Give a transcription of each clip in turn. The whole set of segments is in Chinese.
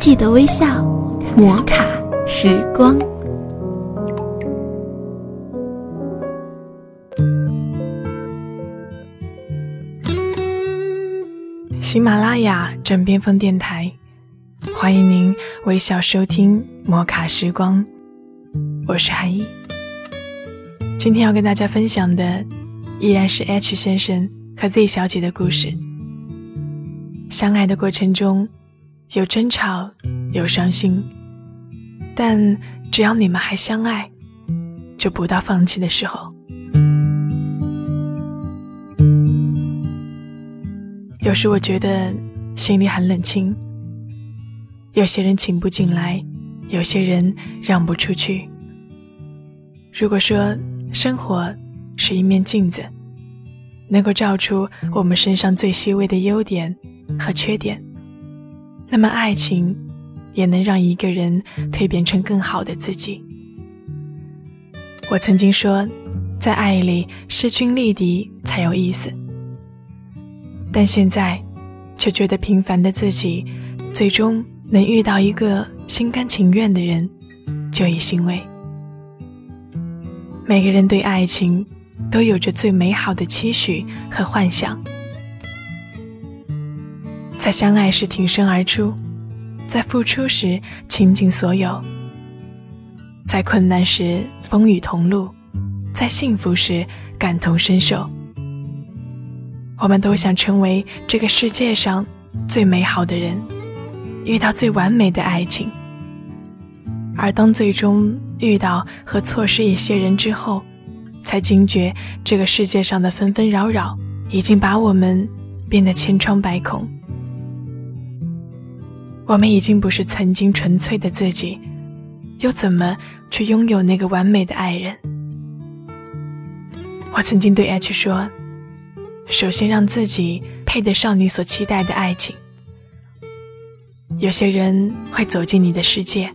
记得微笑，摩卡时光。喜马拉雅枕边风电台，欢迎您微笑收听摩卡时光，我是韩一。今天要跟大家分享的依然是 H 先生和 Z 小姐的故事。相爱的过程中，有争吵，有伤心，但只要你们还相爱，就不到放弃的时候。有时我觉得心里很冷清，有些人请不进来，有些人让不出去。如果说生活是一面镜子，能够照出我们身上最细微的优点和缺点，那么爱情也能让一个人蜕变成更好的自己。我曾经说，在爱里势均力敌才有意思。但现在，却觉得平凡的自己，最终能遇到一个心甘情愿的人，就已欣慰。每个人对爱情，都有着最美好的期许和幻想，在相爱时挺身而出，在付出时倾尽所有，在困难时风雨同路，在幸福时感同身受。我们都想成为这个世界上最美好的人，遇到最完美的爱情。而当最终遇到和错失一些人之后，才惊觉这个世界上的纷纷扰扰已经把我们变得千疮百孔。我们已经不是曾经纯粹的自己，又怎么去拥有那个完美的爱人？我曾经对 H 说。首先，让自己配得上你所期待的爱情。有些人会走进你的世界，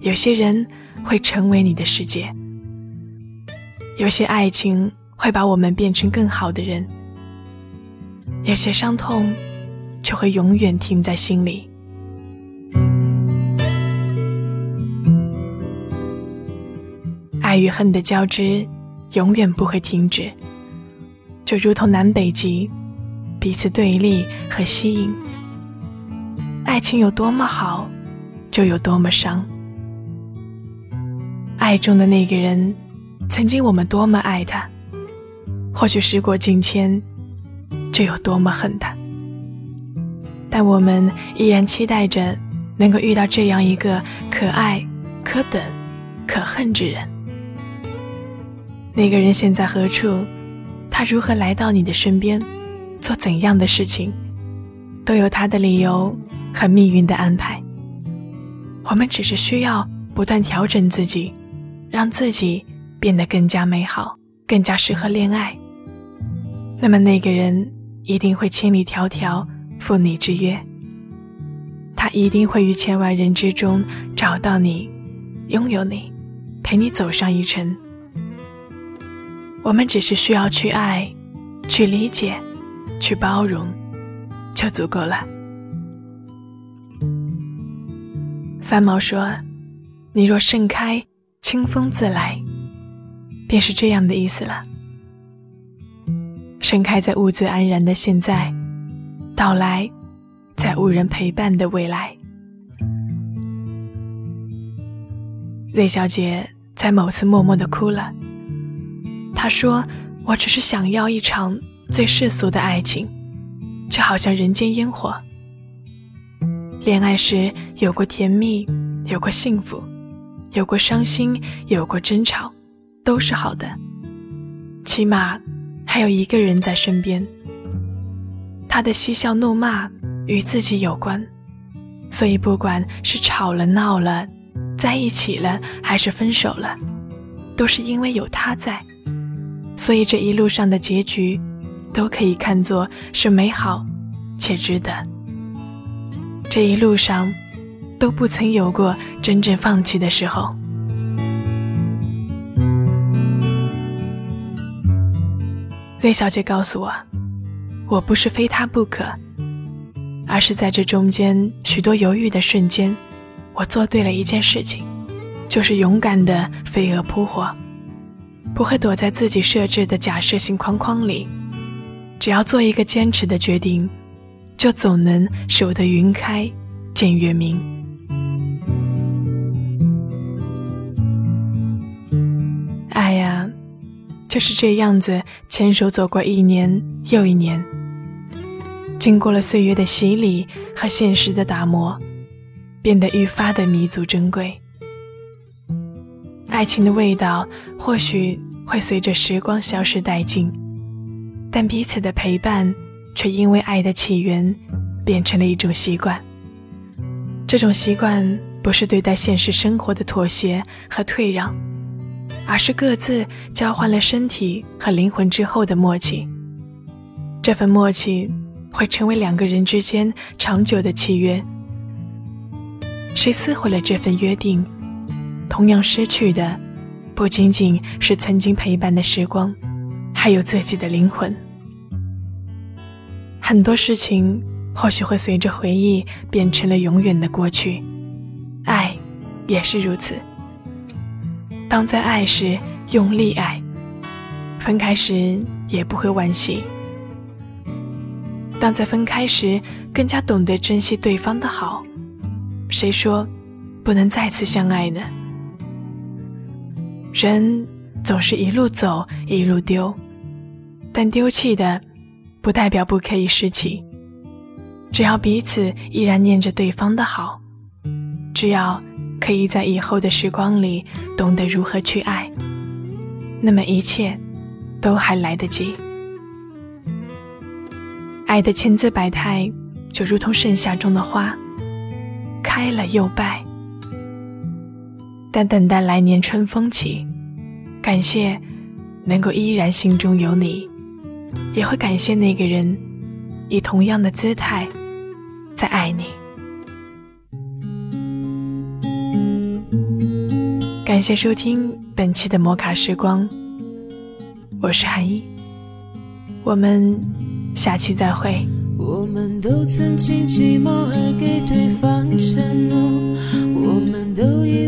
有些人会成为你的世界。有些爱情会把我们变成更好的人，有些伤痛却会永远停在心里。爱与恨的交织，永远不会停止。就如同南北极，彼此对立和吸引。爱情有多么好，就有多么伤。爱中的那个人，曾经我们多么爱他，或许时过境迁，就有多么恨他。但我们依然期待着能够遇到这样一个可爱、可等、可恨之人。那个人现在何处？他如何来到你的身边，做怎样的事情，都有他的理由和命运的安排。我们只是需要不断调整自己，让自己变得更加美好，更加适合恋爱。那么那个人一定会千里迢迢赴你之约，他一定会于千万人之中找到你，拥有你，陪你走上一程。我们只是需要去爱，去理解，去包容，就足够了。三毛说：“你若盛开，清风自来。”便是这样的意思了。盛开在物自安然的现在，到来在无人陪伴的未来。瑞小姐在某次默默的哭了。他说：“我只是想要一场最世俗的爱情，就好像人间烟火。恋爱时有过甜蜜，有过幸福，有过伤心，有过争吵，都是好的。起码还有一个人在身边。他的嬉笑怒骂与自己有关，所以不管是吵了闹了，在一起了还是分手了，都是因为有他在。”所以这一路上的结局，都可以看作是美好且值得。这一路上，都不曾有过真正放弃的时候。Z 小姐告诉我，我不是非他不可，而是在这中间许多犹豫的瞬间，我做对了一件事情，就是勇敢的飞蛾扑火，不会躲在自己设置的假设性框框里，只要做一个坚持的决定，就总能守得云开见月明。爱呀，就是这样子牵手走过一年又一年。经过了岁月的洗礼和现实的打磨，变得愈发的弥足珍贵。爱情的味道或许会随着时光消失殆尽，但彼此的陪伴却因为爱的起源，变成了一种习惯。这种习惯不是对待现实生活的妥协和退让，而是各自交换了身体和灵魂之后的默契。这份默契。会成为两个人之间长久的契约。谁撕毁了这份约定，同样失去的不仅仅是曾经陪伴的时光，还有自己的灵魂。很多事情或许会随着回忆变成了永远的过去，爱也是如此。当在爱时用力爱，分开时也不会惋惜。当在分开时，更加懂得珍惜对方的好。谁说不能再次相爱呢？人总是一路走一路丢，但丢弃的不代表不可以拾起。只要彼此依然念着对方的好，只要可以在以后的时光里懂得如何去爱，那么一切都还来得及。爱的千姿百态，就如同盛夏中的花，开了又败。但等待来年春风起，感谢能够依然心中有你，也会感谢那个人以同样的姿态在爱你。感谢收听本期的摩卡时光，我是韩一，我们。下期再会。我们都曾经寂寞而给对方承诺，我们都以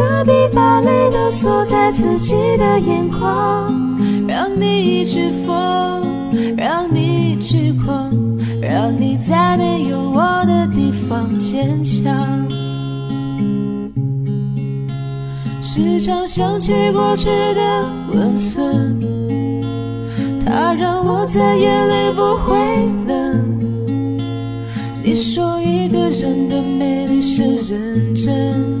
何必把泪都锁在自己的眼眶？让你去疯，让你去狂，让你在没有我的地方坚强。时常想起过去的温存，它让我在夜里不会冷。你说一个人的美丽是认真。